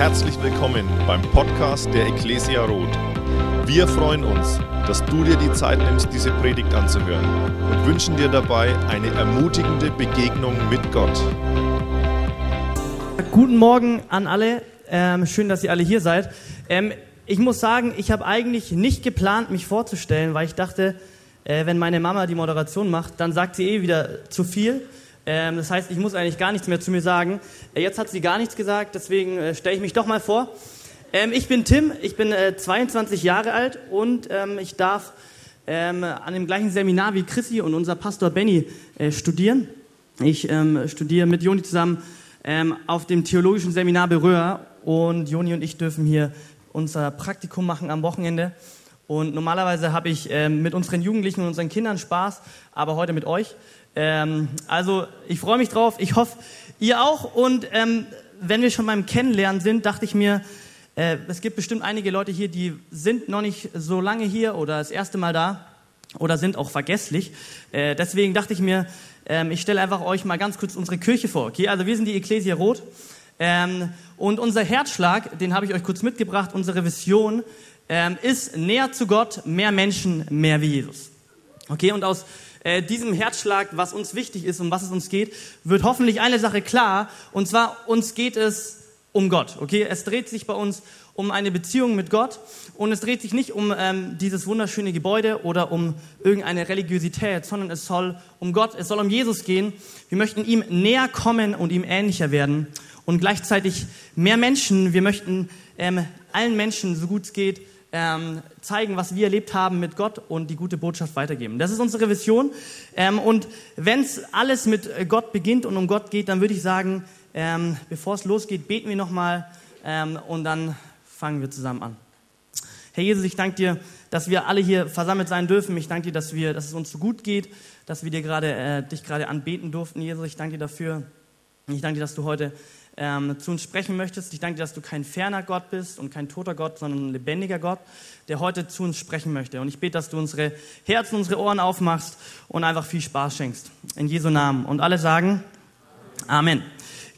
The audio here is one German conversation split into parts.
Herzlich willkommen beim Podcast der Ecclesia Roth. Wir freuen uns, dass du dir die Zeit nimmst, diese Predigt anzuhören und wünschen dir dabei eine ermutigende Begegnung mit Gott. Guten Morgen an alle. Ähm, schön, dass ihr alle hier seid. Ähm, ich muss sagen, ich habe eigentlich nicht geplant, mich vorzustellen, weil ich dachte, äh, wenn meine Mama die Moderation macht, dann sagt sie eh wieder zu viel. Ähm, das heißt, ich muss eigentlich gar nichts mehr zu mir sagen. Äh, jetzt hat sie gar nichts gesagt, deswegen äh, stelle ich mich doch mal vor. Ähm, ich bin Tim, ich bin äh, 22 Jahre alt und ähm, ich darf ähm, an dem gleichen Seminar wie Chrissy und unser Pastor Benny äh, studieren. Ich ähm, studiere mit Joni zusammen ähm, auf dem theologischen Seminar Berührer und Joni und ich dürfen hier unser Praktikum machen am Wochenende. Und normalerweise habe ich mit unseren Jugendlichen und unseren Kindern Spaß, aber heute mit euch. Ähm, also ich freue mich drauf. Ich hoffe, ihr auch. Und ähm, wenn wir schon beim Kennenlernen sind, dachte ich mir, äh, es gibt bestimmt einige Leute hier, die sind noch nicht so lange hier oder das erste Mal da oder sind auch vergesslich. Äh, deswegen dachte ich mir, ähm, ich stelle einfach euch mal ganz kurz unsere Kirche vor. Okay, also wir sind die Ecclesia Rot. Ähm, und unser Herzschlag, den habe ich euch kurz mitgebracht, unsere Vision ähm, ist näher zu Gott, mehr Menschen, mehr wie Jesus. Okay, und aus äh, diesem Herzschlag, was uns wichtig ist, um was es uns geht, wird hoffentlich eine Sache klar. Und zwar, uns geht es um Gott. Okay, es dreht sich bei uns um eine Beziehung mit Gott und es dreht sich nicht um ähm, dieses wunderschöne Gebäude oder um irgendeine Religiosität, sondern es soll um Gott, es soll um Jesus gehen. Wir möchten ihm näher kommen und ihm ähnlicher werden und gleichzeitig mehr Menschen. Wir möchten ähm, allen Menschen, so gut es geht, ähm, zeigen, was wir erlebt haben mit Gott und die gute Botschaft weitergeben. Das ist unsere Vision. Ähm, und wenn es alles mit Gott beginnt und um Gott geht, dann würde ich sagen, ähm, bevor es losgeht, beten wir nochmal ähm, und dann fangen wir zusammen an. Herr Jesus, ich danke dir, dass wir alle hier versammelt sein dürfen. Ich danke dir, dass, wir, dass es uns so gut geht, dass wir dir grade, äh, dich gerade anbeten durften, Jesus. Ich danke dir dafür. Ich danke dir, dass du heute ähm, zu uns sprechen möchtest. Ich danke dir, dass du kein ferner Gott bist und kein toter Gott, sondern ein lebendiger Gott, der heute zu uns sprechen möchte. Und ich bete, dass du unsere Herzen, unsere Ohren aufmachst und einfach viel Spaß schenkst. In Jesu Namen. Und alle sagen Amen.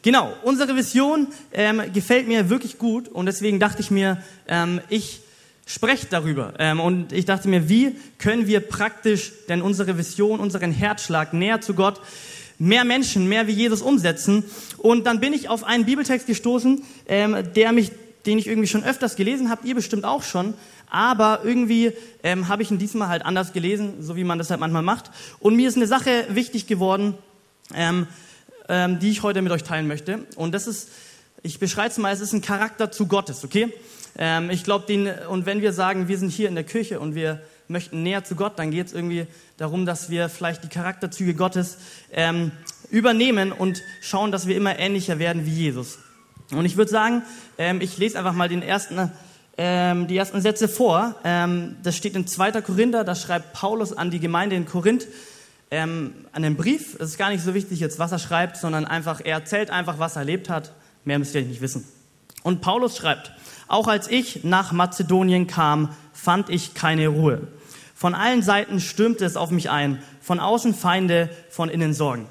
Genau, unsere Vision ähm, gefällt mir wirklich gut und deswegen dachte ich mir, ähm, ich spreche darüber. Ähm, und ich dachte mir, wie können wir praktisch denn unsere Vision, unseren Herzschlag näher zu Gott mehr Menschen, mehr wie Jesus umsetzen. Und dann bin ich auf einen Bibeltext gestoßen, ähm, der mich, den ich irgendwie schon öfters gelesen habe, ihr bestimmt auch schon. Aber irgendwie ähm, habe ich ihn diesmal halt anders gelesen, so wie man das halt manchmal macht. Und mir ist eine Sache wichtig geworden, ähm, ähm, die ich heute mit euch teilen möchte. Und das ist, ich beschreibe es mal, es ist ein Charakter zu Gottes, okay? Ähm, ich glaube, den, und wenn wir sagen, wir sind hier in der Kirche und wir möchten näher zu Gott, dann geht es irgendwie darum, dass wir vielleicht die Charakterzüge Gottes ähm, übernehmen und schauen, dass wir immer ähnlicher werden wie Jesus. Und ich würde sagen, ähm, ich lese einfach mal den ersten, ähm, die ersten Sätze vor. Ähm, das steht in 2. Korinther, da schreibt Paulus an die Gemeinde in Korinth ähm, einen Brief. Es ist gar nicht so wichtig jetzt, was er schreibt, sondern einfach, er erzählt einfach, was er erlebt hat. Mehr müsst ihr nicht wissen. Und Paulus schreibt, auch als ich nach Mazedonien kam, fand ich keine Ruhe. Von allen Seiten stürmte es auf mich ein. Von außen Feinde, von innen Sorgen.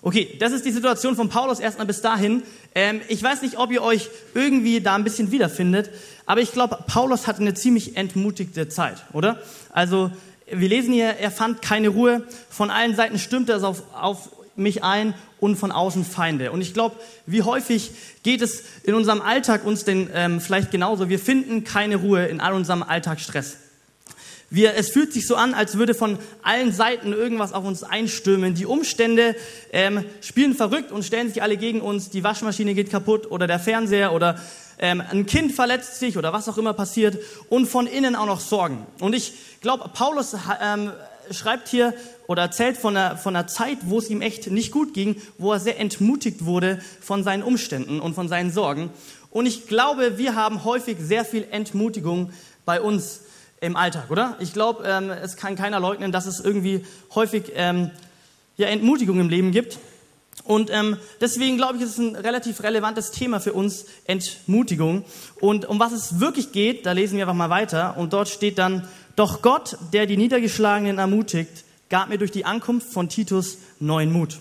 Okay, das ist die Situation von Paulus erstmal bis dahin. Ähm, ich weiß nicht, ob ihr euch irgendwie da ein bisschen wiederfindet, aber ich glaube, Paulus hatte eine ziemlich entmutigte Zeit, oder? Also, wir lesen hier, er fand keine Ruhe. Von allen Seiten stürmte es auf, auf mich ein und von außen Feinde. Und ich glaube, wie häufig geht es in unserem Alltag uns denn ähm, vielleicht genauso? Wir finden keine Ruhe in all unserem Alltagsstress. Wir, es fühlt sich so an, als würde von allen Seiten irgendwas auf uns einstürmen. Die Umstände ähm, spielen verrückt und stellen sich alle gegen uns. Die Waschmaschine geht kaputt oder der Fernseher oder ähm, ein Kind verletzt sich oder was auch immer passiert und von innen auch noch Sorgen. Und ich glaube, Paulus ähm, schreibt hier oder erzählt von einer, von einer Zeit, wo es ihm echt nicht gut ging, wo er sehr entmutigt wurde von seinen Umständen und von seinen Sorgen. Und ich glaube, wir haben häufig sehr viel Entmutigung bei uns im Alltag, oder? Ich glaube, ähm, es kann keiner leugnen, dass es irgendwie häufig ähm, ja, Entmutigung im Leben gibt. Und ähm, deswegen glaube ich, ist es ein relativ relevantes Thema für uns, Entmutigung. Und um was es wirklich geht, da lesen wir einfach mal weiter. Und dort steht dann, doch Gott, der die Niedergeschlagenen ermutigt, gab mir durch die Ankunft von Titus neuen Mut.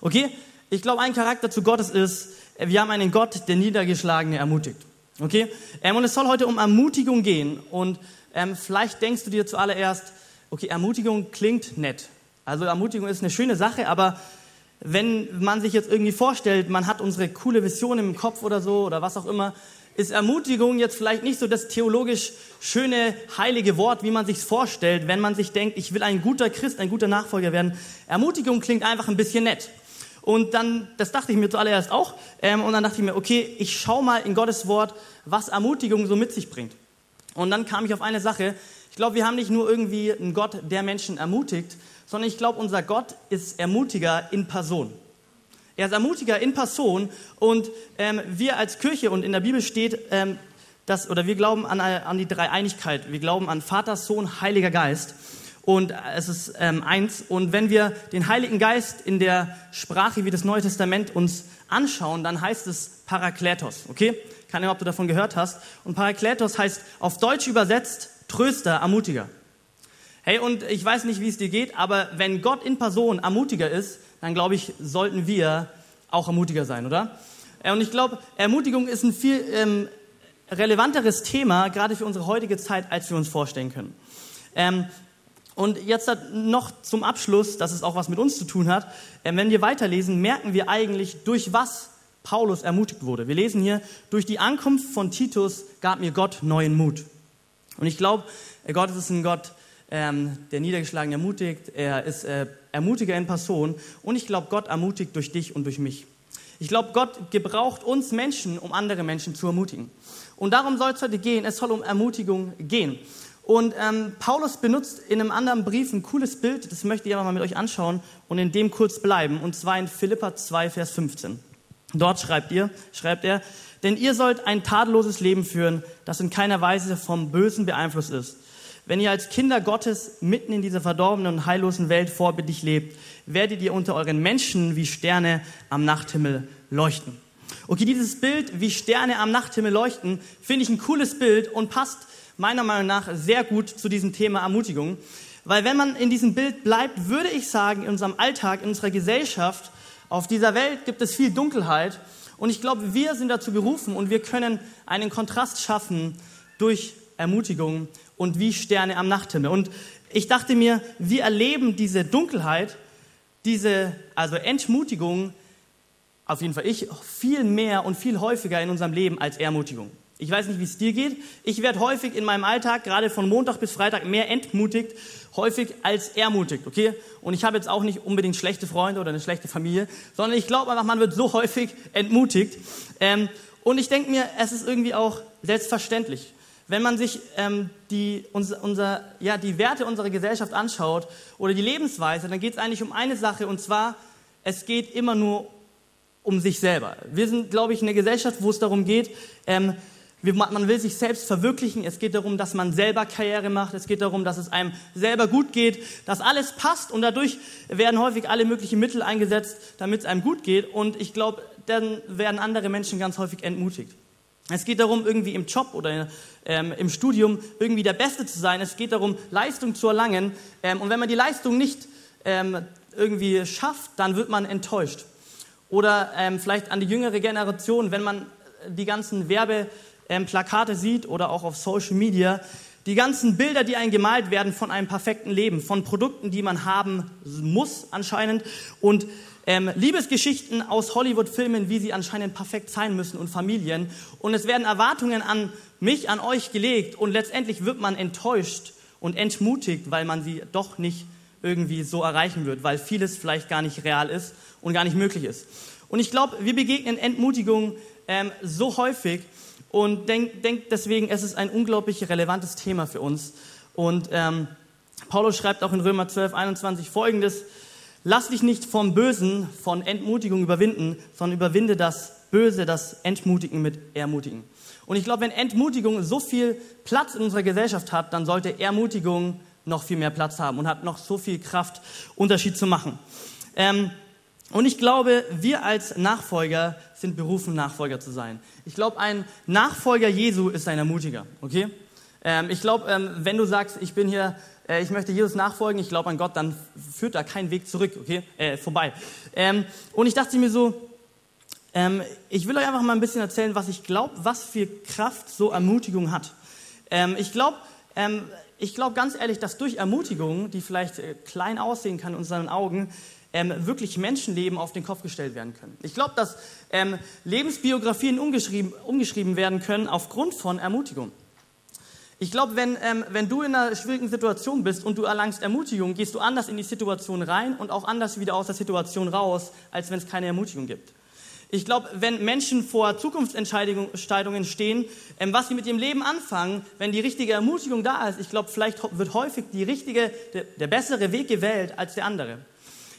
Okay? Ich glaube, ein Charakter zu Gottes ist, wir haben einen Gott, der Niedergeschlagene ermutigt. Okay? Ähm, und es soll heute um Ermutigung gehen. Und ähm, vielleicht denkst du dir zuallererst, okay, Ermutigung klingt nett. Also Ermutigung ist eine schöne Sache, aber wenn man sich jetzt irgendwie vorstellt, man hat unsere coole Vision im Kopf oder so oder was auch immer, ist Ermutigung jetzt vielleicht nicht so das theologisch schöne, heilige Wort, wie man sich vorstellt, wenn man sich denkt, ich will ein guter Christ, ein guter Nachfolger werden. Ermutigung klingt einfach ein bisschen nett. Und dann, das dachte ich mir zuallererst auch, ähm, und dann dachte ich mir, okay, ich schau mal in Gottes Wort, was Ermutigung so mit sich bringt. Und dann kam ich auf eine Sache. Ich glaube, wir haben nicht nur irgendwie einen Gott, der Menschen ermutigt, sondern ich glaube, unser Gott ist Ermutiger in Person. Er ist Ermutiger in Person und ähm, wir als Kirche und in der Bibel steht, ähm, dass, oder wir glauben an, an die Dreieinigkeit. Wir glauben an Vater, Sohn, Heiliger Geist. Und es ist ähm, eins. Und wenn wir den Heiligen Geist in der Sprache wie das Neue Testament uns anschauen, dann heißt es Parakletos. Okay? Keine Ahnung, ob du davon gehört hast. Und Parakletos heißt auf Deutsch übersetzt Tröster, Ermutiger. Hey, und ich weiß nicht, wie es dir geht, aber wenn Gott in Person Ermutiger ist, dann glaube ich, sollten wir auch Ermutiger sein, oder? Äh, und ich glaube, Ermutigung ist ein viel ähm, relevanteres Thema, gerade für unsere heutige Zeit, als wir uns vorstellen können. Ähm, und jetzt noch zum Abschluss, dass es auch was mit uns zu tun hat. Ähm, wenn wir weiterlesen, merken wir eigentlich, durch was Paulus ermutigt wurde. Wir lesen hier, durch die Ankunft von Titus gab mir Gott neuen Mut. Und ich glaube, Gott ist ein Gott, ähm, der Niedergeschlagen ermutigt, er ist äh, Ermutiger in Person und ich glaube, Gott ermutigt durch dich und durch mich. Ich glaube, Gott gebraucht uns Menschen, um andere Menschen zu ermutigen. Und darum soll es heute gehen, es soll um Ermutigung gehen. Und ähm, Paulus benutzt in einem anderen Brief ein cooles Bild, das möchte ich aber mal mit euch anschauen und in dem kurz bleiben, und zwar in Philippa 2, Vers 15. Dort schreibt ihr, schreibt er, denn ihr sollt ein tadelloses Leben führen, das in keiner Weise vom Bösen beeinflusst ist wenn ihr als Kinder Gottes mitten in dieser verdorbenen und heillosen Welt vorbildlich lebt, werdet ihr unter euren Menschen wie Sterne am Nachthimmel leuchten. Okay, dieses Bild, wie Sterne am Nachthimmel leuchten, finde ich ein cooles Bild und passt meiner Meinung nach sehr gut zu diesem Thema Ermutigung. Weil wenn man in diesem Bild bleibt, würde ich sagen, in unserem Alltag, in unserer Gesellschaft, auf dieser Welt gibt es viel Dunkelheit. Und ich glaube, wir sind dazu berufen und wir können einen Kontrast schaffen durch Ermutigung und wie Sterne am Nachthimmel. Und ich dachte mir, wir erleben diese Dunkelheit, diese also Entmutigung, auf jeden Fall ich, viel mehr und viel häufiger in unserem Leben als Ermutigung. Ich weiß nicht, wie es dir geht. Ich werde häufig in meinem Alltag, gerade von Montag bis Freitag, mehr entmutigt, häufig als ermutigt, okay? Und ich habe jetzt auch nicht unbedingt schlechte Freunde oder eine schlechte Familie, sondern ich glaube einfach, man wird so häufig entmutigt. Ähm, und ich denke mir, es ist irgendwie auch selbstverständlich. Wenn man sich ähm, die, unser, unser, ja, die Werte unserer Gesellschaft anschaut oder die Lebensweise, dann geht es eigentlich um eine Sache und zwar, es geht immer nur um sich selber. Wir sind, glaube ich, eine Gesellschaft, wo es darum geht, ähm, man will sich selbst verwirklichen. Es geht darum, dass man selber Karriere macht. Es geht darum, dass es einem selber gut geht, dass alles passt und dadurch werden häufig alle möglichen Mittel eingesetzt, damit es einem gut geht. Und ich glaube, dann werden andere Menschen ganz häufig entmutigt. Es geht darum, irgendwie im Job oder ähm, im Studium irgendwie der Beste zu sein. Es geht darum, Leistung zu erlangen. Ähm, und wenn man die Leistung nicht ähm, irgendwie schafft, dann wird man enttäuscht. Oder ähm, vielleicht an die jüngere Generation, wenn man die ganzen Werbeplakate ähm, sieht oder auch auf Social Media, die ganzen Bilder, die einem gemalt werden von einem perfekten Leben, von Produkten, die man haben muss anscheinend und ähm, Liebesgeschichten aus Hollywood-Filmen, wie sie anscheinend perfekt sein müssen und Familien. Und es werden Erwartungen an mich, an euch gelegt und letztendlich wird man enttäuscht und entmutigt, weil man sie doch nicht irgendwie so erreichen wird, weil vieles vielleicht gar nicht real ist und gar nicht möglich ist. Und ich glaube, wir begegnen Entmutigung ähm, so häufig und denkt denk deswegen, es ist ein unglaublich relevantes Thema für uns. Und ähm, Paulus schreibt auch in Römer 12, 21 folgendes, Lass dich nicht vom Bösen, von Entmutigung überwinden, sondern überwinde das Böse, das Entmutigen mit Ermutigen. Und ich glaube, wenn Entmutigung so viel Platz in unserer Gesellschaft hat, dann sollte Ermutigung noch viel mehr Platz haben und hat noch so viel Kraft, Unterschied zu machen. Ähm, und ich glaube, wir als Nachfolger sind berufen, Nachfolger zu sein. Ich glaube, ein Nachfolger Jesu ist ein Ermutiger, okay? Ähm, ich glaube, ähm, wenn du sagst, ich bin hier äh, ich möchte Jesus nachfolgen, ich glaube an Gott, dann führt da kein Weg zurück, okay, äh, vorbei. Ähm, und ich dachte mir so, Ähm, ich will euch einfach mal ein bisschen erzählen, was ich glaube, was für Kraft so Ermutigung hat. Ähm, ich glaube, ähm, ich glaube ganz ehrlich, dass durch Ermutigung, die vielleicht äh, klein aussehen kann in unseren Augen, ähm, wirklich Menschenleben auf den Kopf gestellt werden können. Ich glaube, dass ähm, Lebensbiografien umgeschrieben, umgeschrieben werden können aufgrund von Ermutigung. Ich glaube, wenn, ähm, wenn du in einer schwierigen Situation bist und du erlangst Ermutigung, gehst du anders in die Situation rein und auch anders wieder aus der Situation raus, als wenn es keine Ermutigung gibt. Ich glaube, wenn Menschen vor Zukunftsentscheidungen stehen, ähm, was sie mit ihrem Leben anfangen, wenn die richtige Ermutigung da ist, ich glaube, vielleicht wird häufig die richtige, der, der bessere Weg gewählt als der andere.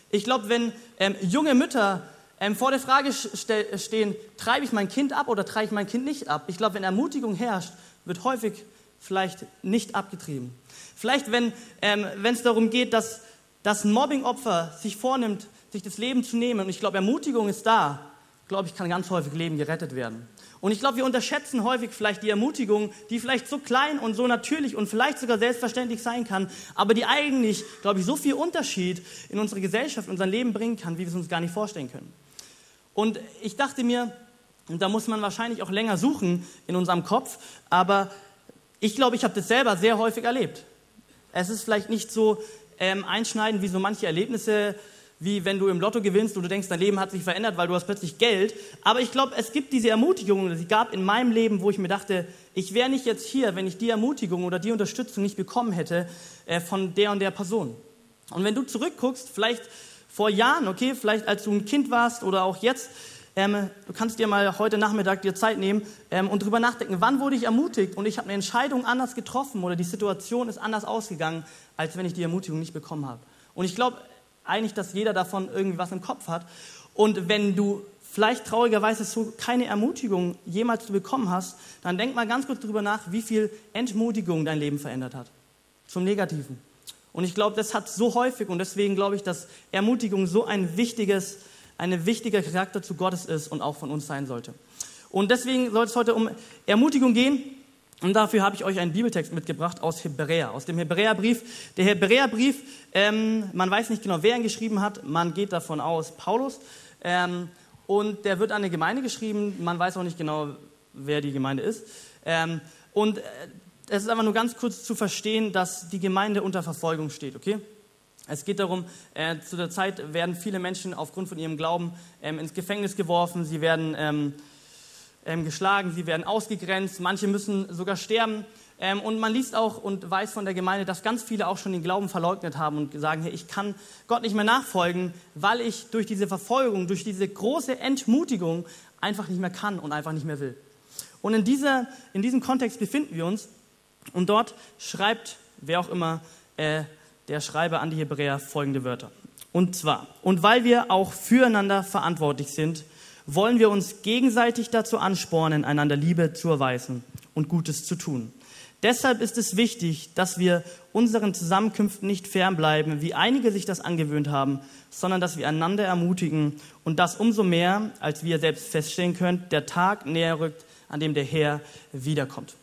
Ich glaube, wenn ähm, junge Mütter ähm, vor der Frage stehen, treibe ich mein Kind ab oder treibe ich mein Kind nicht ab? Ich glaube, wenn Ermutigung herrscht, wird häufig vielleicht nicht abgetrieben. Vielleicht, wenn ähm, es darum geht, dass das Mobbing-Opfer sich vornimmt, sich das Leben zu nehmen, und ich glaube, Ermutigung ist da, glaube ich, kann ganz häufig Leben gerettet werden. Und ich glaube, wir unterschätzen häufig vielleicht die Ermutigung, die vielleicht so klein und so natürlich und vielleicht sogar selbstverständlich sein kann, aber die eigentlich, glaube ich, so viel Unterschied in unsere Gesellschaft, in unser Leben bringen kann, wie wir es uns gar nicht vorstellen können. Und ich dachte mir, und da muss man wahrscheinlich auch länger suchen in unserem Kopf, aber ich glaube, ich habe das selber sehr häufig erlebt. Es ist vielleicht nicht so ähm, einschneidend wie so manche Erlebnisse, wie wenn du im Lotto gewinnst und du denkst, dein Leben hat sich verändert, weil du hast plötzlich Geld. Aber ich glaube, es gibt diese Ermutigung, die gab in meinem Leben, wo ich mir dachte, ich wäre nicht jetzt hier, wenn ich die Ermutigung oder die Unterstützung nicht bekommen hätte äh, von der und der Person. Und wenn du zurückguckst, vielleicht vor Jahren, okay, vielleicht als du ein Kind warst oder auch jetzt, ähm, du kannst dir mal heute Nachmittag dir Zeit nehmen ähm, und drüber nachdenken, wann wurde ich ermutigt und ich habe eine Entscheidung anders getroffen oder die Situation ist anders ausgegangen, als wenn ich die Ermutigung nicht bekommen habe. Und ich glaube, eigentlich, dass jeder davon irgendwie was im Kopf hat. Und wenn du vielleicht traurigerweise so keine Ermutigung jemals bekommen hast, dann denk mal ganz kurz darüber nach, wie viel Entmutigung dein Leben verändert hat. Zum Negativen. Und ich glaube, das hat so häufig und deswegen glaube ich, dass Ermutigung so ein wichtiges, eine wichtiger Charakter zu Gottes ist und auch von uns sein sollte. Und deswegen soll es heute um Ermutigung gehen. Und dafür habe ich euch einen Bibeltext mitgebracht aus Hebräer, aus dem Hebräerbrief. Der Hebräerbrief, ähm, man weiß nicht genau, wer ihn geschrieben hat, man geht davon aus, Paulus. Ähm, und der wird an eine Gemeinde geschrieben, man weiß auch nicht genau, wer die Gemeinde ist. Ähm, und äh, es ist einfach nur ganz kurz zu verstehen, dass die Gemeinde unter Verfolgung steht, okay? Es geht darum, äh, zu der Zeit werden viele Menschen aufgrund von ihrem Glauben ähm, ins Gefängnis geworfen, sie werden ähm, geschlagen, sie werden ausgegrenzt, manche müssen sogar sterben. Ähm, und man liest auch und weiß von der Gemeinde, dass ganz viele auch schon den Glauben verleugnet haben und sagen, hey, ich kann Gott nicht mehr nachfolgen, weil ich durch diese Verfolgung, durch diese große Entmutigung einfach nicht mehr kann und einfach nicht mehr will. Und in, dieser, in diesem Kontext befinden wir uns und dort schreibt, wer auch immer, äh, der Schreiber an die Hebräer folgende Wörter. Und zwar, und weil wir auch füreinander verantwortlich sind, wollen wir uns gegenseitig dazu anspornen, einander Liebe zu erweisen und Gutes zu tun. Deshalb ist es wichtig, dass wir unseren Zusammenkünften nicht fernbleiben, wie einige sich das angewöhnt haben, sondern dass wir einander ermutigen und das umso mehr, als wir selbst feststellen könnt, der Tag näher rückt, an dem der Herr wiederkommt.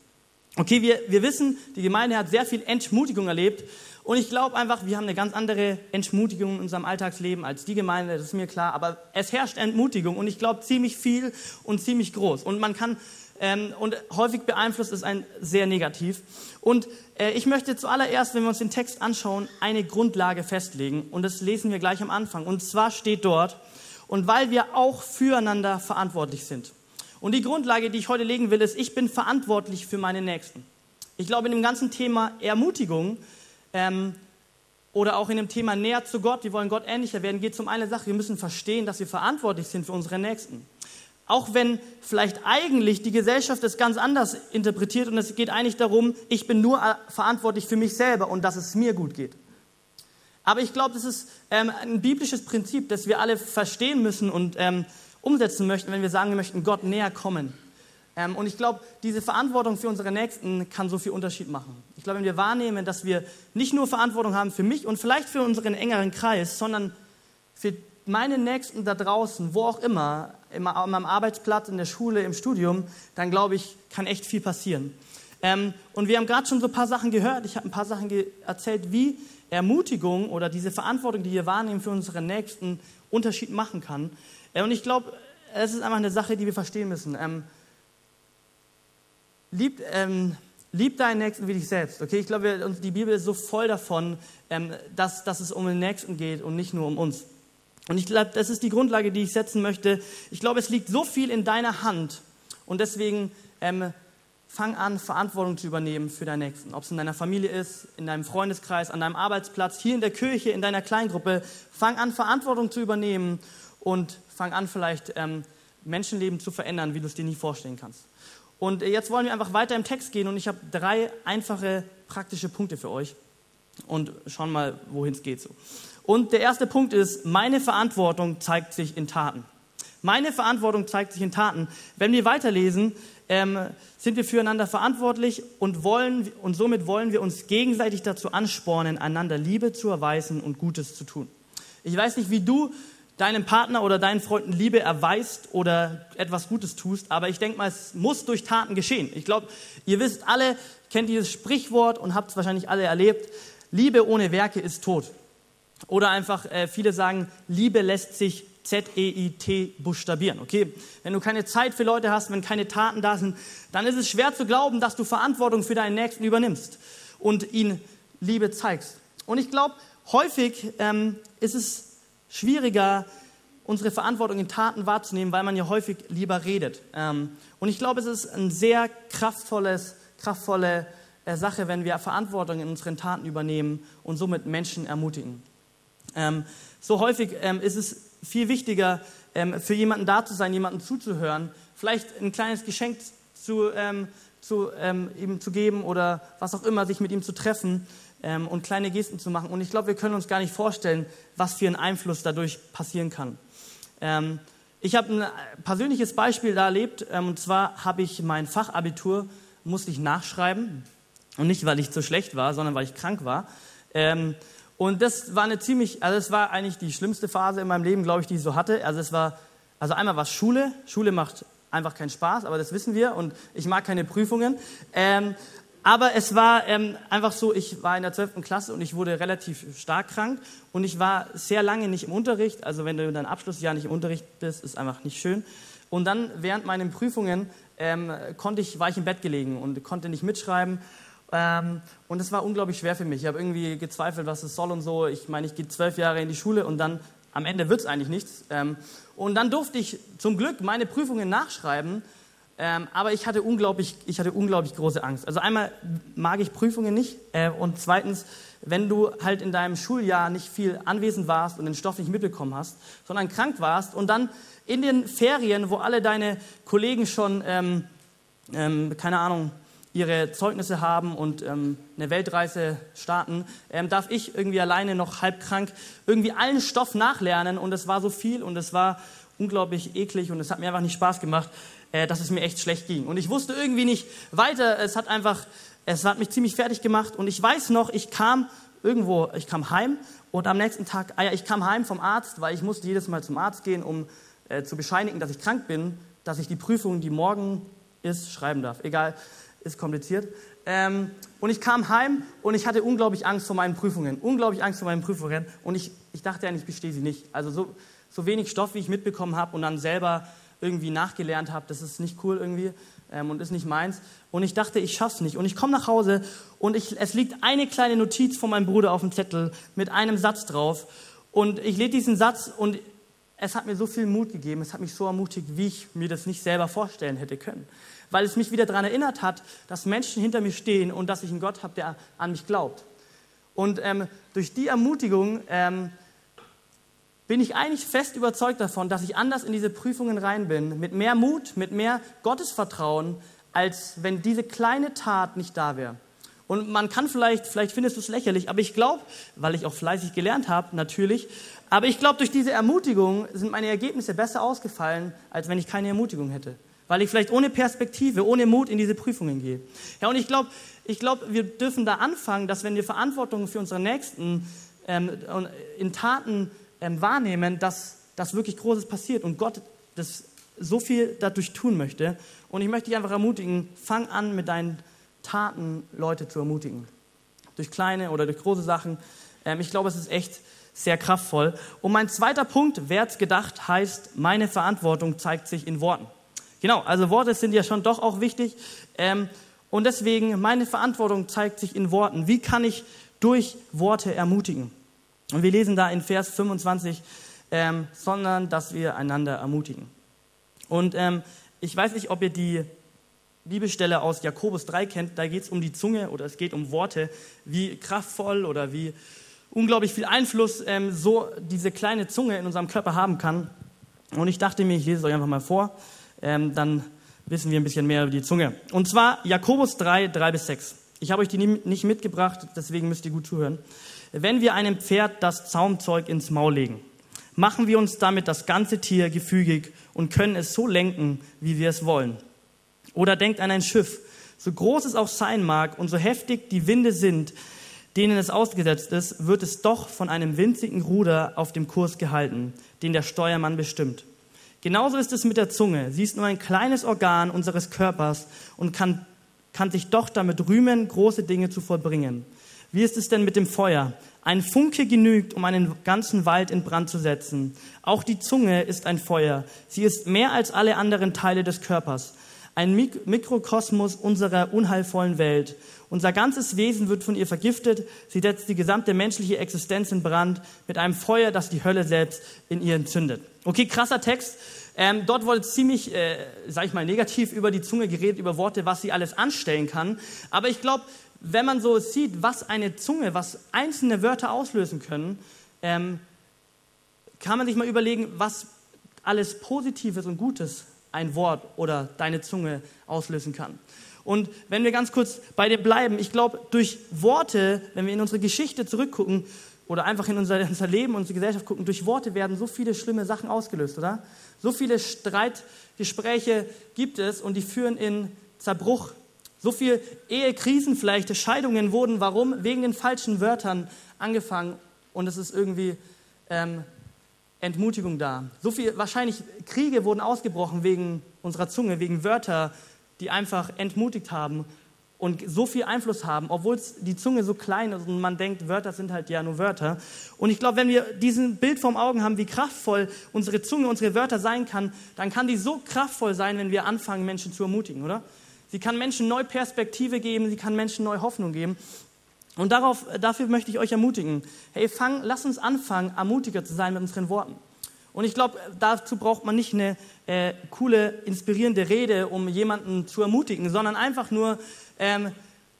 Okay, wir, wir wissen, die Gemeinde hat sehr viel Entmutigung erlebt und ich glaube einfach, wir haben eine ganz andere Entmutigung in unserem Alltagsleben als die Gemeinde, das ist mir klar. Aber es herrscht Entmutigung und ich glaube ziemlich viel und ziemlich groß. Und man kann, ähm, und häufig beeinflusst es ein sehr negativ. Und äh, ich möchte zuallererst, wenn wir uns den Text anschauen, eine Grundlage festlegen. Und das lesen wir gleich am Anfang. Und zwar steht dort, und weil wir auch füreinander verantwortlich sind. Und die Grundlage, die ich heute legen will, ist, ich bin verantwortlich für meine Nächsten. Ich glaube, in dem ganzen Thema Ermutigung ähm, oder auch in dem Thema näher zu Gott, wir wollen Gott ähnlicher werden, geht es um eine Sache. Wir müssen verstehen, dass wir verantwortlich sind für unsere Nächsten. Auch wenn vielleicht eigentlich die Gesellschaft es ganz anders interpretiert und es geht eigentlich darum, ich bin nur äh, verantwortlich für mich selber und dass es mir gut geht. Aber ich glaube, das ist ähm, ein biblisches Prinzip, das wir alle verstehen müssen und ähm, umsetzen möchten, wenn wir sagen, wir möchten Gott näher kommen. Ähm, und ich glaube, diese Verantwortung für unsere Nächsten kann so viel Unterschied machen. Ich glaube, wenn wir wahrnehmen, dass wir nicht nur Verantwortung haben für mich und vielleicht für unseren engeren Kreis, sondern für meine Nächsten da draußen, wo auch immer, an meinem Arbeitsplatz, in der Schule, im Studium, dann glaube ich, kann echt viel passieren. Ähm, und wir haben gerade schon so ein paar Sachen gehört. Ich habe ein paar Sachen erzählt, wie Ermutigung oder diese Verantwortung, die wir wahrnehmen für unsere Nächsten, Unterschied machen kann. Äh, und ich glaube, es ist einfach eine Sache, die wir verstehen müssen. Ähm, lieb, ähm, lieb deinen Nächsten wie dich selbst. Okay, ich glaube, die Bibel ist so voll davon, ähm, dass, dass es um den Nächsten geht und nicht nur um uns. Und ich glaube, das ist die Grundlage, die ich setzen möchte. Ich glaube, es liegt so viel in deiner Hand und deswegen ähm, fang an, Verantwortung zu übernehmen für deinen Nächsten. Ob es in deiner Familie ist, in deinem Freundeskreis, an deinem Arbeitsplatz, hier in der Kirche, in deiner Kleingruppe. Fang an, Verantwortung zu übernehmen und fang an, vielleicht ähm, Menschenleben zu verändern, wie du es dir nie vorstellen kannst. Und jetzt wollen wir einfach weiter im Text gehen und ich habe drei einfache, praktische Punkte für euch und schauen mal, wohin es geht so. Und der erste Punkt ist, meine Verantwortung zeigt sich in Taten. Meine Verantwortung zeigt sich in Taten. Wenn wir weiterlesen, ähm, sind wir füreinander verantwortlich und wollen und somit wollen wir uns gegenseitig dazu anspornen, einander Liebe zu erweisen und Gutes zu tun. Ich weiß nicht, wie du deinem Partner oder deinen Freunden Liebe erweist oder etwas Gutes tust, aber ich denke mal, es muss durch Taten geschehen. Ich glaube, ihr wisst alle, kennt dieses Sprichwort und habt es wahrscheinlich alle erlebt, Liebe ohne Werke ist tot. Oder einfach, äh, viele sagen, Liebe lässt sich Z-E-I-T buchstabieren. Okay, wenn du keine Zeit für Leute hast, wenn keine Taten da sind, dann ist es schwer zu glauben, dass du Verantwortung für deinen Nächsten übernimmst und ihn Liebe zeigst. Und ich glaube, häufig ähm, ist es schwieriger, unsere Verantwortung in Taten wahrzunehmen, weil man ja häufig lieber redet. Ähm, und ich glaube, es ist eine sehr kraftvolles, kraftvolle äh, Sache, wenn wir Verantwortung in unseren Taten übernehmen und somit Menschen ermutigen. Ähm, so häufig ähm, ist es viel wichtiger, für jemanden da zu sein, jemanden zuzuhören, vielleicht ein kleines Geschenk zu, zu ihm zu geben oder was auch immer, sich mit ihm zu treffen ähm, und kleine Gesten zu machen. Und ich glaube, wir können uns gar nicht vorstellen, was für ein Einfluss dadurch passieren kann. ich habe ein persönliches Beispiel da erlebt, und zwar habe ich mein Fachabitur, musste ich nachschreiben. Und nicht, weil ich zu schlecht war, sondern weil ich krank war. Ähm, und das war eine ziemlich, also es war eigentlich die schlimmste Phase in meinem Leben, glaube ich, die ich so hatte. Also es war, also einmal war es Schule. Schule macht einfach keinen Spaß, aber das wissen wir. Und ich mag keine Prüfungen. Ähm, aber es war ähm, einfach so, ich war in der 12. Klasse und ich wurde relativ stark krank und ich war sehr lange nicht im Unterricht. Also wenn du in deinem Abschlussjahr nicht im Unterricht bist, ist einfach nicht schön. Und dann während meinen Prüfungen ähm, konnte ich, war ich im Bett gelegen und konnte nicht mitschreiben ähm, und es war unglaublich schwer für mich. Ich habe irgendwie gezweifelt, was es soll und so. Ich meine, ich gehe zwölf Jahre in die Schule und dann am Ende wird es eigentlich nichts. Ähm, und dann durfte ich zum Glück meine Prüfungen nachschreiben. Ähm, aber ich hatte, unglaublich, ich hatte unglaublich große Angst. Also einmal mag ich Prüfungen nicht äh, und zweitens, wenn du halt in deinem Schuljahr nicht viel anwesend warst und den Stoff nicht mitbekommen hast, sondern krank warst und dann in den Ferien, wo alle deine Kollegen schon, ähm, ähm, keine Ahnung, ihre Zeugnisse haben und ähm, eine Weltreise starten, ähm, darf ich irgendwie alleine noch halb krank irgendwie allen Stoff nachlernen und es war so viel und es war unglaublich eklig und es hat mir einfach nicht Spaß gemacht, äh, dass es mir echt schlecht ging. Und ich wusste irgendwie nicht weiter, es hat einfach, es hat mich ziemlich fertig gemacht und ich weiß noch, ich kam irgendwo, ich kam heim und am nächsten Tag, ah ja, ich kam heim vom Arzt, weil ich musste jedes Mal zum Arzt gehen, um äh, zu bescheinigen, dass ich krank bin, dass ich die Prüfung, die morgen ist, schreiben darf. Egal ist kompliziert. Ähm, und ich kam heim und ich hatte unglaublich Angst vor meinen Prüfungen. Unglaublich Angst vor meinen Prüfungen. Und ich, ich dachte eigentlich, ich bestehe sie nicht. Also so, so wenig Stoff, wie ich mitbekommen habe und dann selber irgendwie nachgelernt habe, das ist nicht cool irgendwie ähm, und ist nicht meins. Und ich dachte, ich schaff's nicht. Und ich komme nach Hause und ich, es liegt eine kleine Notiz von meinem Bruder auf dem Zettel mit einem Satz drauf. Und ich lese diesen Satz und es hat mir so viel Mut gegeben, es hat mich so ermutigt, wie ich mir das nicht selber vorstellen hätte können weil es mich wieder daran erinnert hat, dass Menschen hinter mir stehen und dass ich einen Gott habe, der an mich glaubt. Und ähm, durch die Ermutigung ähm, bin ich eigentlich fest überzeugt davon, dass ich anders in diese Prüfungen rein bin, mit mehr Mut, mit mehr Gottesvertrauen, als wenn diese kleine Tat nicht da wäre. Und man kann vielleicht, vielleicht findest du es lächerlich, aber ich glaube, weil ich auch fleißig gelernt habe, natürlich, aber ich glaube, durch diese Ermutigung sind meine Ergebnisse besser ausgefallen, als wenn ich keine Ermutigung hätte weil ich vielleicht ohne Perspektive, ohne Mut in diese Prüfungen gehe. Ja, und ich glaube, ich glaub, wir dürfen da anfangen, dass wenn wir Verantwortung für unsere Nächsten ähm, in Taten ähm, wahrnehmen, dass das wirklich Großes passiert und Gott das so viel dadurch tun möchte. Und ich möchte dich einfach ermutigen, fang an mit deinen Taten Leute zu ermutigen. Durch kleine oder durch große Sachen. Ähm, ich glaube, es ist echt sehr kraftvoll. Und mein zweiter Punkt, wert's gedacht, heißt, meine Verantwortung zeigt sich in Worten. Genau, also Worte sind ja schon doch auch wichtig. Ähm, und deswegen, meine Verantwortung zeigt sich in Worten. Wie kann ich durch Worte ermutigen? Und wir lesen da in Vers 25, ähm, sondern dass wir einander ermutigen. Und ähm, ich weiß nicht, ob ihr die Bibelstelle aus Jakobus 3 kennt. Da geht es um die Zunge oder es geht um Worte, wie kraftvoll oder wie unglaublich viel Einfluss ähm, so diese kleine Zunge in unserem Körper haben kann. Und ich dachte mir, ich lese es euch einfach mal vor, ähm, dann wissen wir ein bisschen mehr über die Zunge. Und zwar Jakobus 3, 3 bis 6. Ich habe euch die nicht mitgebracht, deswegen müsst ihr gut zuhören. Wenn wir einem Pferd das Zaumzeug ins Maul legen, machen wir uns damit das ganze Tier gefügig und können es so lenken, wie wir es wollen. Oder denkt an ein Schiff, so groß es auch sein mag und so heftig die Winde sind, denen es ausgesetzt ist, wird es doch von einem winzigen Ruder auf dem Kurs gehalten, den der Steuermann bestimmt. Genauso ist es mit der Zunge. Sie ist nur ein kleines Organ unseres Körpers und kann, kann sich doch damit rühmen, große Dinge zu vollbringen. Wie ist es denn mit dem Feuer? Ein Funke genügt, um einen ganzen Wald in Brand zu setzen. Auch die Zunge ist ein Feuer. Sie ist mehr als alle anderen Teile des Körpers. Ein Mikrokosmos unserer unheilvollen Welt. Unser ganzes Wesen wird von ihr vergiftet. Sie setzt die gesamte menschliche Existenz in Brand mit einem Feuer, das die Hölle selbst in ihr entzündet. Okay, krasser Text. Ähm, dort wurde ziemlich, äh, sag ich mal, negativ über die Zunge geredet, über Worte, was sie alles anstellen kann. Aber ich glaube, wenn man so sieht, was eine Zunge, was einzelne Wörter auslösen können, ähm, kann man sich mal überlegen, was alles Positives und Gutes ein Wort oder deine Zunge auslösen kann. Und wenn wir ganz kurz bei dir bleiben, ich glaube, durch Worte, wenn wir in unsere Geschichte zurückgucken oder einfach in unser, unser Leben, unsere Gesellschaft gucken, durch Worte werden so viele schlimme Sachen ausgelöst, oder? So viele Streitgespräche gibt es und die führen in Zerbruch, so viele Ehekrisen vielleicht, Scheidungen wurden, warum? Wegen den falschen Wörtern angefangen und es ist irgendwie ähm, Entmutigung da. So viel, wahrscheinlich Kriege wurden ausgebrochen wegen unserer Zunge, wegen Wörter, die einfach entmutigt haben und so viel Einfluss haben, obwohl die Zunge so klein ist und man denkt, Wörter sind halt ja nur Wörter. Und ich glaube, wenn wir diesen Bild vorm Augen haben, wie kraftvoll unsere Zunge, unsere Wörter sein kann, dann kann die so kraftvoll sein, wenn wir anfangen, Menschen zu ermutigen, oder? Sie kann Menschen neue Perspektive geben, sie kann Menschen neue Hoffnung geben. Und darauf, dafür möchte ich euch ermutigen. Hey, fang, lass uns anfangen, ermutiger zu sein mit unseren Worten. Und ich glaube, dazu braucht man nicht eine äh, coole, inspirierende Rede, um jemanden zu ermutigen, sondern einfach nur ähm,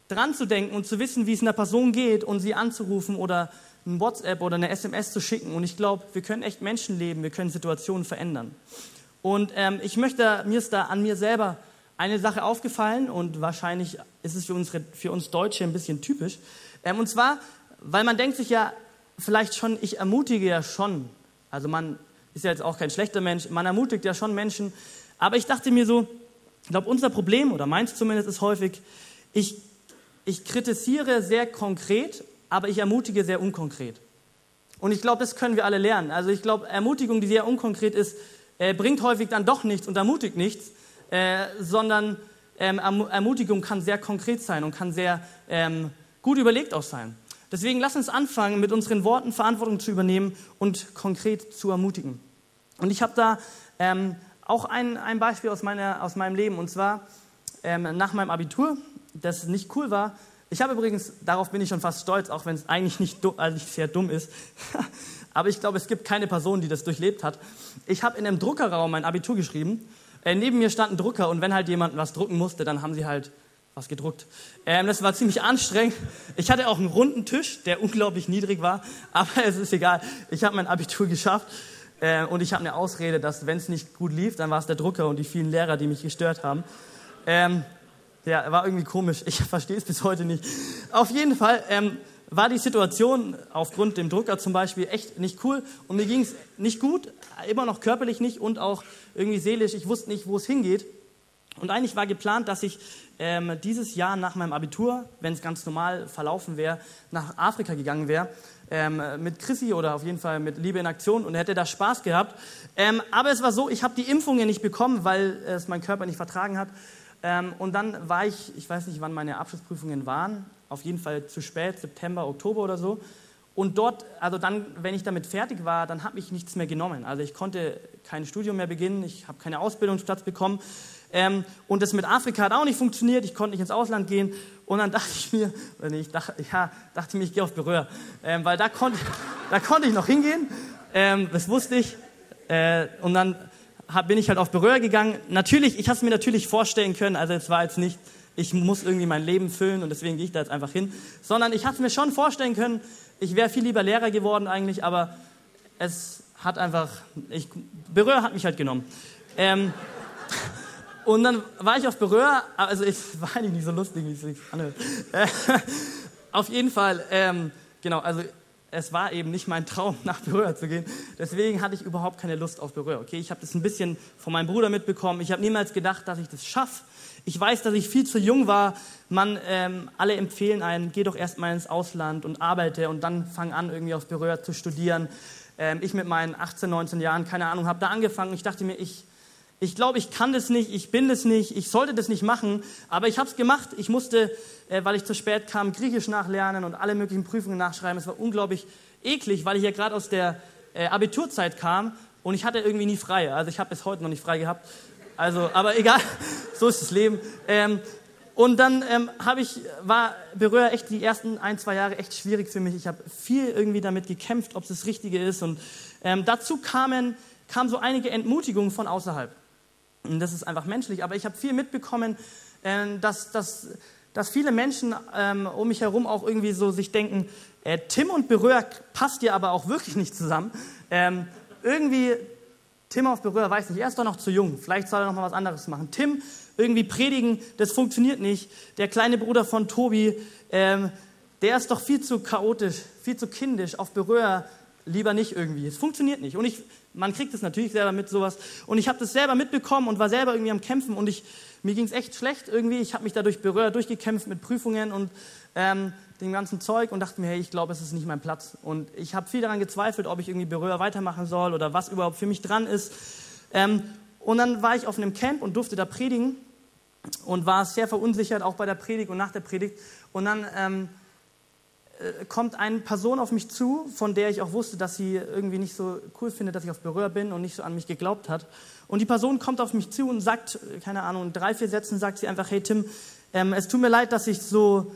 dran zu denken und zu wissen, wie es einer Person geht und sie anzurufen oder ein WhatsApp oder eine SMS zu schicken. Und ich glaube, wir können echt Menschen leben, wir können Situationen verändern. Und ähm, ich möchte, mir ist da an mir selber eine Sache aufgefallen und wahrscheinlich ist es für, unsere, für uns Deutsche ein bisschen typisch. Ähm, und zwar, weil man denkt sich ja vielleicht schon, ich ermutige ja schon. Also man ist ja jetzt auch kein schlechter Mensch, man ermutigt ja schon Menschen. Aber ich dachte mir so, ich glaube, unser Problem, oder meins zumindest, ist häufig, ich, ich kritisiere sehr konkret, aber ich ermutige sehr unkonkret. Und ich glaube, das können wir alle lernen. Also ich glaube, Ermutigung, die sehr unkonkret ist, äh, bringt häufig dann doch nichts und ermutigt nichts. Äh, sondern ähm, Ermutigung kann sehr konkret sein und kann sehr ähm, gut überlegt auch sein. Deswegen lass uns anfangen, mit unseren Worten Verantwortung zu übernehmen und konkret zu ermutigen. Und ich habe da ähm, auch ein, ein Beispiel aus, meiner, aus meinem Leben, und zwar ähm, nach meinem Abitur, das nicht cool war. Ich habe übrigens, darauf bin ich schon fast stolz, auch wenn es eigentlich nicht, also nicht sehr dumm ist, aber ich glaube, es gibt keine Person, die das durchlebt hat. Ich habe in einem Druckerraum mein Abitur geschrieben äh, neben mir stand ein Drucker und wenn halt jemand was drucken musste, dann haben sie halt was gedruckt. Ähm, das war ziemlich anstrengend. Ich hatte auch einen runden Tisch, der unglaublich niedrig war, aber es ist egal. Ich habe mein Abitur geschafft äh, und ich habe eine Ausrede, dass wenn es nicht gut lief, dann war es der Drucker und die vielen Lehrer, die mich gestört haben. Ähm, ja, war irgendwie komisch. Ich verstehe es bis heute nicht. Auf jeden Fall ähm, war die Situation aufgrund dem Drucker zum Beispiel echt nicht cool und mir ging es nicht gut, immer noch körperlich nicht und auch irgendwie seelisch. Ich wusste nicht, wo es hingeht. Und eigentlich war geplant, dass ich ähm, dieses Jahr nach meinem Abitur, wenn es ganz normal verlaufen wäre, nach Afrika gegangen wäre. Ähm, mit Chrissy oder auf jeden Fall mit Liebe in Aktion und hätte da Spaß gehabt. Ähm, aber es war so, ich habe die Impfungen nicht bekommen, weil es mein Körper nicht vertragen hat. Ähm, und dann war ich, ich weiß nicht, wann meine Abschlussprüfungen waren, auf jeden Fall zu spät, September, Oktober oder so. und dort, also dann, wenn ich damit fertig war, dann hat mich nichts mehr genommen. Also ich konnte kein Studium mehr beginnen, ich habe keine Ausbildungsplatz bekommen. Ähm, und das mit Afrika hat auch nicht funktioniert, ich konnte nicht ins Ausland gehen. Und dann dachte ich mir, nee, ich dachte, ja, dachte mir, ich gehe auf Berühr. Ähm, weil da konnte, da konnte ich noch hingehen, ähm, das wusste ich. Äh, und dann hab, bin ich halt auf Berühr gegangen. Natürlich, ich habe es mir natürlich vorstellen können, also es war jetzt nicht, ich muss irgendwie mein Leben füllen und deswegen gehe ich da jetzt einfach hin, sondern ich habe es mir schon vorstellen können, ich wäre viel lieber Lehrer geworden eigentlich, aber es hat einfach, ich, Berühr hat mich halt genommen. Ähm, und dann war ich auf Berühr, also es war eigentlich nicht so lustig, wie es sich anhört. auf jeden Fall, ähm, genau, also es war eben nicht mein Traum, nach Berühr zu gehen. Deswegen hatte ich überhaupt keine Lust auf Berühr. Okay, ich habe das ein bisschen von meinem Bruder mitbekommen. Ich habe niemals gedacht, dass ich das schaffe. Ich weiß, dass ich viel zu jung war. Man, ähm, alle empfehlen einen, geh doch erst mal ins Ausland und arbeite und dann fang an, irgendwie auf Berühr zu studieren. Ähm, ich mit meinen 18, 19 Jahren, keine Ahnung, habe da angefangen. Ich dachte mir, ich, ich glaube, ich kann das nicht, ich bin das nicht, ich sollte das nicht machen, aber ich habe es gemacht. Ich musste, äh, weil ich zu spät kam, Griechisch nachlernen und alle möglichen Prüfungen nachschreiben. Es war unglaublich eklig, weil ich ja gerade aus der äh, Abiturzeit kam und ich hatte irgendwie nie frei. Also ich habe bis heute noch nicht frei gehabt. Also, aber egal, so ist das Leben. Ähm, und dann ähm, habe ich, war Berührer echt die ersten ein, zwei Jahre echt schwierig für mich. Ich habe viel irgendwie damit gekämpft, ob es das Richtige ist. Und ähm, dazu kamen, kamen so einige Entmutigungen von außerhalb. Und das ist einfach menschlich. Aber ich habe viel mitbekommen, äh, dass, dass, dass viele Menschen ähm, um mich herum auch irgendwie so sich denken, äh, Tim und Berührer passt dir aber auch wirklich nicht zusammen. Ähm, irgendwie Tim auf Berührer weiß nicht, er ist doch noch zu jung, vielleicht soll er noch mal was anderes machen. Tim irgendwie predigen, das funktioniert nicht. Der kleine Bruder von Tobi, ähm, der ist doch viel zu chaotisch, viel zu kindisch, auf Berührer lieber nicht irgendwie. Es funktioniert nicht. Und ich, man kriegt es natürlich selber mit sowas. Und ich habe das selber mitbekommen und war selber irgendwie am Kämpfen und ich, mir ging es echt schlecht irgendwie. Ich habe mich dadurch Berührer durchgekämpft mit Prüfungen und ähm, dem ganzen Zeug und dachte mir, hey, ich glaube, es ist nicht mein Platz. Und ich habe viel daran gezweifelt, ob ich irgendwie Berührer weitermachen soll oder was überhaupt für mich dran ist. Ähm, und dann war ich auf einem Camp und durfte da predigen und war sehr verunsichert, auch bei der Predigt und nach der Predigt. Und dann ähm, äh, kommt eine Person auf mich zu, von der ich auch wusste, dass sie irgendwie nicht so cool findet, dass ich auf Berührer bin und nicht so an mich geglaubt hat. Und die Person kommt auf mich zu und sagt, keine Ahnung, in drei, vier Sätzen sagt sie einfach, hey Tim, ähm, es tut mir leid, dass ich so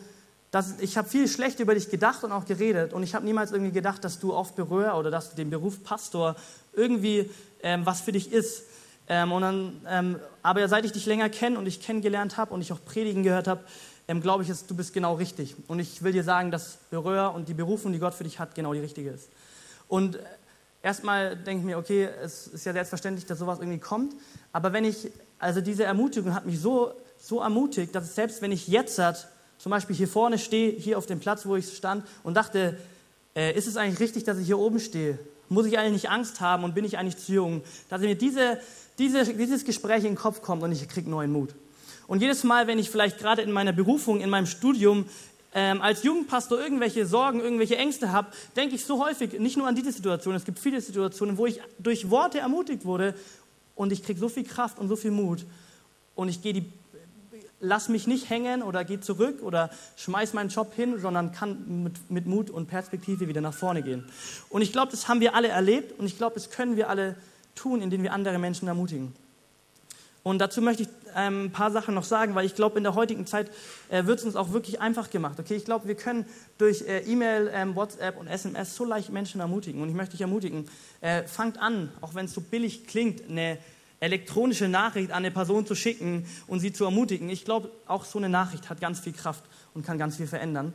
dass ich habe viel schlecht über dich gedacht und auch geredet und ich habe niemals irgendwie gedacht, dass du auf Berühr oder dass du den Beruf Pastor irgendwie ähm, was für dich ist. Ähm, und dann, ähm, aber seit ich dich länger kenne und ich kennengelernt habe und ich auch Predigen gehört habe, ähm, glaube ich, dass du bist genau richtig. Und ich will dir sagen, dass Berühr und die Berufung, die Gott für dich hat, genau die richtige ist. Und äh, erstmal denke ich mir, okay, es ist ja selbstverständlich, dass sowas irgendwie kommt. Aber wenn ich, also diese Ermutigung hat mich so, so ermutigt, dass selbst wenn ich jetzt hat, zum Beispiel hier vorne stehe, hier auf dem Platz, wo ich stand und dachte, äh, ist es eigentlich richtig, dass ich hier oben stehe? Muss ich eigentlich nicht Angst haben und bin ich eigentlich zu jung? Dass mir diese, diese, dieses Gespräch in den Kopf kommt und ich kriege neuen Mut. Und jedes Mal, wenn ich vielleicht gerade in meiner Berufung, in meinem Studium ähm, als Jugendpastor irgendwelche Sorgen, irgendwelche Ängste habe, denke ich so häufig nicht nur an diese Situation. Es gibt viele Situationen, wo ich durch Worte ermutigt wurde und ich kriege so viel Kraft und so viel Mut und ich gehe die lass mich nicht hängen oder geh zurück oder schmeiß meinen Job hin, sondern kann mit, mit Mut und Perspektive wieder nach vorne gehen. Und ich glaube, das haben wir alle erlebt und ich glaube, das können wir alle tun, indem wir andere Menschen ermutigen. Und dazu möchte ich ähm, ein paar Sachen noch sagen, weil ich glaube, in der heutigen Zeit äh, wird es uns auch wirklich einfach gemacht. Okay, ich glaube, wir können durch äh, E-Mail, ähm, WhatsApp und SMS so leicht Menschen ermutigen. Und ich möchte dich ermutigen, äh, fangt an, auch wenn es so billig klingt, eine elektronische Nachricht an eine Person zu schicken und sie zu ermutigen. Ich glaube, auch so eine Nachricht hat ganz viel Kraft und kann ganz viel verändern.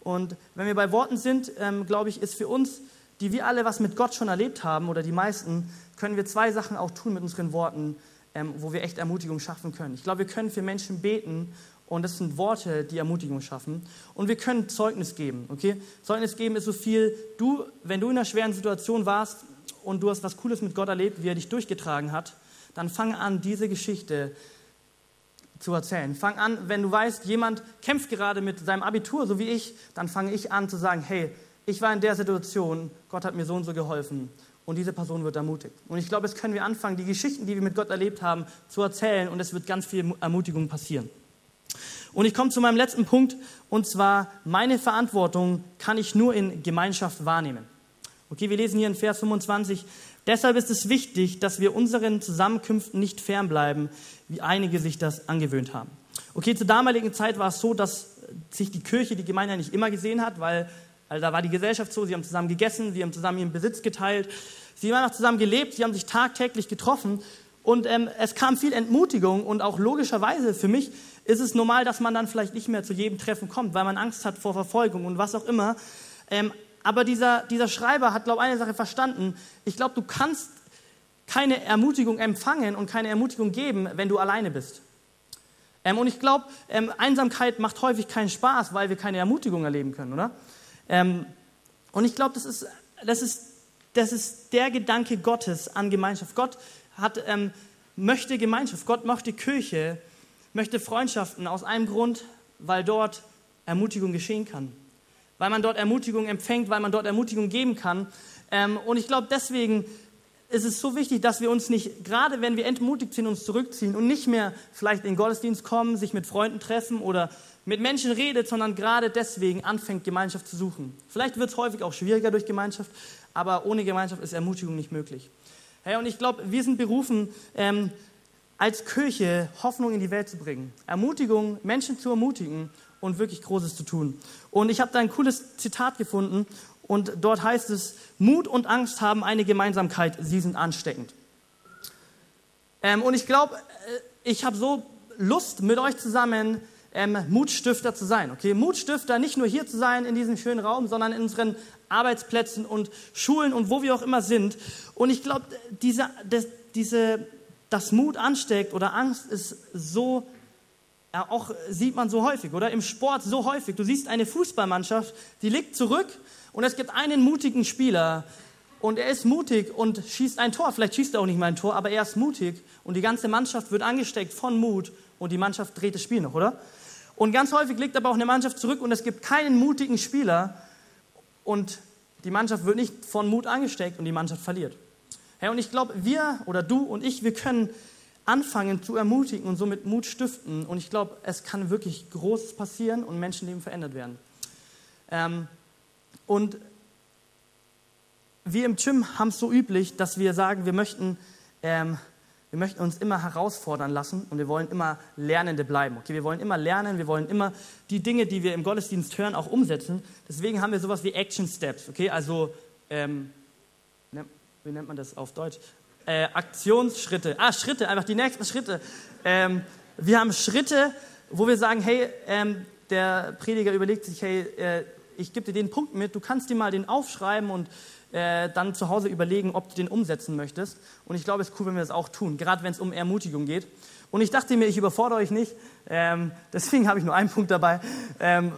Und wenn wir bei Worten sind, ähm, glaube ich, ist für uns, die wir alle was mit Gott schon erlebt haben oder die meisten, können wir zwei Sachen auch tun mit unseren Worten, ähm, wo wir echt Ermutigung schaffen können. Ich glaube, wir können für Menschen beten und das sind Worte, die Ermutigung schaffen. Und wir können Zeugnis geben. Okay? Zeugnis geben ist so viel, du, wenn du in einer schweren Situation warst und du hast was Cooles mit Gott erlebt, wie er dich durchgetragen hat, dann fang an, diese Geschichte zu erzählen. Fang an, wenn du weißt, jemand kämpft gerade mit seinem Abitur, so wie ich, dann fange ich an zu sagen, hey, ich war in der Situation, Gott hat mir so und so geholfen und diese Person wird ermutigt. Und ich glaube, jetzt können wir anfangen, die Geschichten, die wir mit Gott erlebt haben, zu erzählen und es wird ganz viel Ermutigung passieren. Und ich komme zu meinem letzten Punkt, und zwar, meine Verantwortung kann ich nur in Gemeinschaft wahrnehmen. Okay, wir lesen hier in Vers 25, deshalb ist es wichtig, dass wir unseren Zusammenkünften nicht fernbleiben, wie einige sich das angewöhnt haben. Okay, zur damaligen Zeit war es so, dass sich die Kirche, die Gemeinde nicht immer gesehen hat, weil, weil da war die Gesellschaft so, sie haben zusammen gegessen, sie haben zusammen ihren Besitz geteilt, sie haben auch zusammen gelebt, sie haben sich tagtäglich getroffen und ähm, es kam viel Entmutigung und auch logischerweise für mich ist es normal, dass man dann vielleicht nicht mehr zu jedem Treffen kommt, weil man Angst hat vor Verfolgung und was auch immer. Ähm, aber dieser, dieser Schreiber hat, glaube ich, eine Sache verstanden. Ich glaube, du kannst keine Ermutigung empfangen und keine Ermutigung geben, wenn du alleine bist. Ähm, und ich glaube, ähm, Einsamkeit macht häufig keinen Spaß, weil wir keine Ermutigung erleben können, oder? Ähm, und ich glaube, das ist, das, ist, das ist der Gedanke Gottes an Gemeinschaft. Gott hat, ähm, möchte Gemeinschaft, Gott möchte Kirche, möchte Freundschaften aus einem Grund, weil dort Ermutigung geschehen kann weil man dort Ermutigung empfängt, weil man dort Ermutigung geben kann. Ähm, und ich glaube, deswegen ist es so wichtig, dass wir uns nicht, gerade wenn wir entmutigt sind, uns zurückziehen und nicht mehr vielleicht in den Gottesdienst kommen, sich mit Freunden treffen oder mit Menschen redet, sondern gerade deswegen anfängt, Gemeinschaft zu suchen. Vielleicht wird es häufig auch schwieriger durch Gemeinschaft, aber ohne Gemeinschaft ist Ermutigung nicht möglich. Hey, und ich glaube, wir sind berufen, ähm, als Kirche Hoffnung in die Welt zu bringen, Ermutigung, Menschen zu ermutigen und wirklich Großes zu tun. Und ich habe da ein cooles Zitat gefunden und dort heißt es, Mut und Angst haben eine Gemeinsamkeit, sie sind ansteckend. Ähm, und ich glaube, äh, ich habe so Lust, mit euch zusammen ähm, Mutstifter zu sein. Okay, Mutstifter, nicht nur hier zu sein in diesem schönen Raum, sondern in unseren Arbeitsplätzen und Schulen und wo wir auch immer sind. Und ich glaube, diese, das, diese, dass Mut ansteckt oder Angst ist so ja, auch sieht man so häufig, oder? Im Sport so häufig. Du siehst eine Fußballmannschaft, die liegt zurück und es gibt einen mutigen Spieler und er ist mutig und schießt ein Tor. Vielleicht schießt er auch nicht mal ein Tor, aber er ist mutig und die ganze Mannschaft wird angesteckt von Mut und die Mannschaft dreht das Spiel noch, oder? Und ganz häufig liegt aber auch eine Mannschaft zurück und es gibt keinen mutigen Spieler und die Mannschaft wird nicht von Mut angesteckt und die Mannschaft verliert. Hey, und ich glaube, wir oder du und ich, wir können anfangen zu ermutigen und somit Mut stiften. Und ich glaube, es kann wirklich Großes passieren und Menschenleben verändert werden. Ähm, und wir im Gym haben es so üblich, dass wir sagen, wir möchten, ähm, wir möchten uns immer herausfordern lassen und wir wollen immer Lernende bleiben. Okay, wir wollen immer lernen, wir wollen immer die Dinge, die wir im Gottesdienst hören, auch umsetzen. Deswegen haben wir sowas wie Action Steps. Okay, also ähm, ne, wie nennt man das auf Deutsch? äh, Aktionsschritte. Ah, Schritte, einfach die nächsten Schritte. Ähm, wir haben Schritte, wo wir sagen, hey, ähm, der Prediger überlegt sich, hey, äh, ich gebe dir den Punkt mit, du kannst dir mal den aufschreiben und äh, dann zu Hause überlegen, ob du den umsetzen möchtest. Und ich glaube, es ist cool, wenn wir das auch tun, gerade wenn es um Ermutigung geht. Und ich dachte mir, ich überfordere euch nicht, ähm, deswegen habe ich nur einen Punkt dabei. Ähm,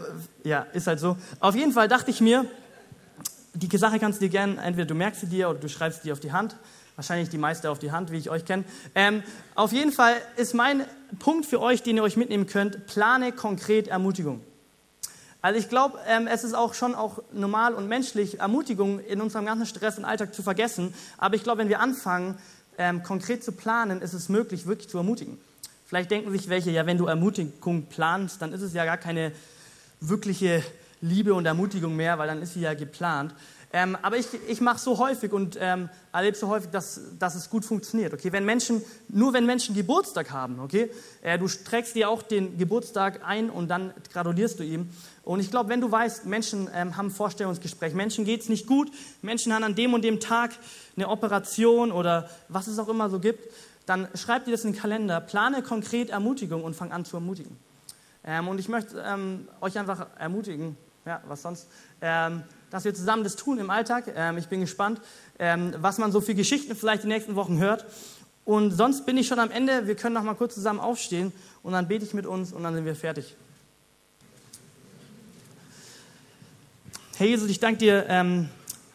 ja, ist halt so. Auf jeden Fall dachte ich mir, die Sache kannst du dir gerne, entweder du merkst sie dir oder du schreibst sie dir auf die Hand. Wahrscheinlich die meiste auf die Hand, wie ich euch kenne. Ähm, auf jeden Fall ist mein Punkt für euch, den ihr euch mitnehmen könnt, plane konkret Ermutigung. Also ich glaube, ähm, es ist auch schon auch normal und menschlich, Ermutigung in unserem ganzen Stress und Alltag zu vergessen. Aber ich glaube, wenn wir anfangen, ähm, konkret zu planen, ist es möglich, wirklich zu ermutigen. Vielleicht denken sich welche, ja, wenn du Ermutigung planst, dann ist es ja gar keine wirkliche Liebe und Ermutigung mehr, weil dann ist sie ja geplant. Ähm, aber ich, ich mache so häufig und ähm, erlebe so häufig, dass, dass es gut funktioniert. Okay? Wenn Menschen, nur wenn Menschen Geburtstag haben, okay? Äh, du trägst dir auch den Geburtstag ein und dann gratulierst du ihm. Und ich glaube, wenn du weißt, Menschen ähm, haben Vorstellungsgespräch, Menschen geht es nicht gut, Menschen haben an dem und dem Tag eine Operation oder was es auch immer so gibt, dann schreib dir das in den Kalender, plane konkret Ermutigung und fang an zu ermutigen. Ähm, und ich möchte ähm, euch einfach ermutigen, ja, was sonst, ähm, dass wir zusammen das tun im Alltag. Ähm, ich bin gespannt, ähm, was man so für Geschichten vielleicht die nächsten Wochen hört. Und sonst bin ich schon am Ende. Wir können noch mal kurz zusammen aufstehen und dann bete ich mit uns und dann sind wir fertig. Herr Jesus, ich danke dir, ähm,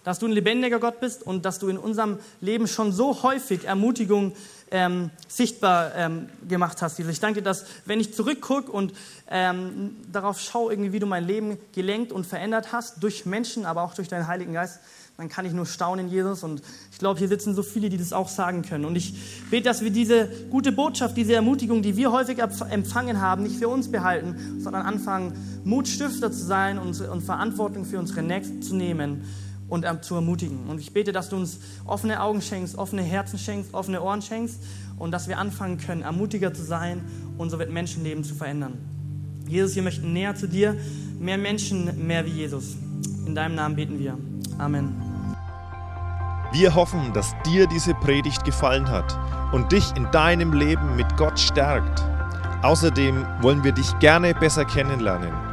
dass du ein lebendiger Gott bist und dass du in unserem Leben schon so häufig Ermutigung ähm, sichtbar ähm, gemacht hast, Jesus. Ich danke dir, dass wenn ich zurückgucke und ähm, darauf schaue, irgendwie, wie du mein Leben gelenkt und verändert hast, durch Menschen, aber auch durch deinen Heiligen Geist, dann kann ich nur staunen, Jesus. Und ich glaube, hier sitzen so viele, die das auch sagen können. Und ich bete, dass wir diese gute Botschaft, diese Ermutigung, die wir häufig empfangen haben, nicht für uns behalten, sondern anfangen, Mutstifter zu sein und, und Verantwortung für unsere Nächsten zu nehmen und zu ermutigen. Und ich bete, dass du uns offene Augen schenkst, offene Herzen schenkst, offene Ohren schenkst und dass wir anfangen können, ermutiger zu sein und so wird Menschenleben zu verändern. Jesus, wir möchten näher zu dir, mehr Menschen, mehr wie Jesus. In deinem Namen beten wir. Amen. Wir hoffen, dass dir diese Predigt gefallen hat und dich in deinem Leben mit Gott stärkt. Außerdem wollen wir dich gerne besser kennenlernen.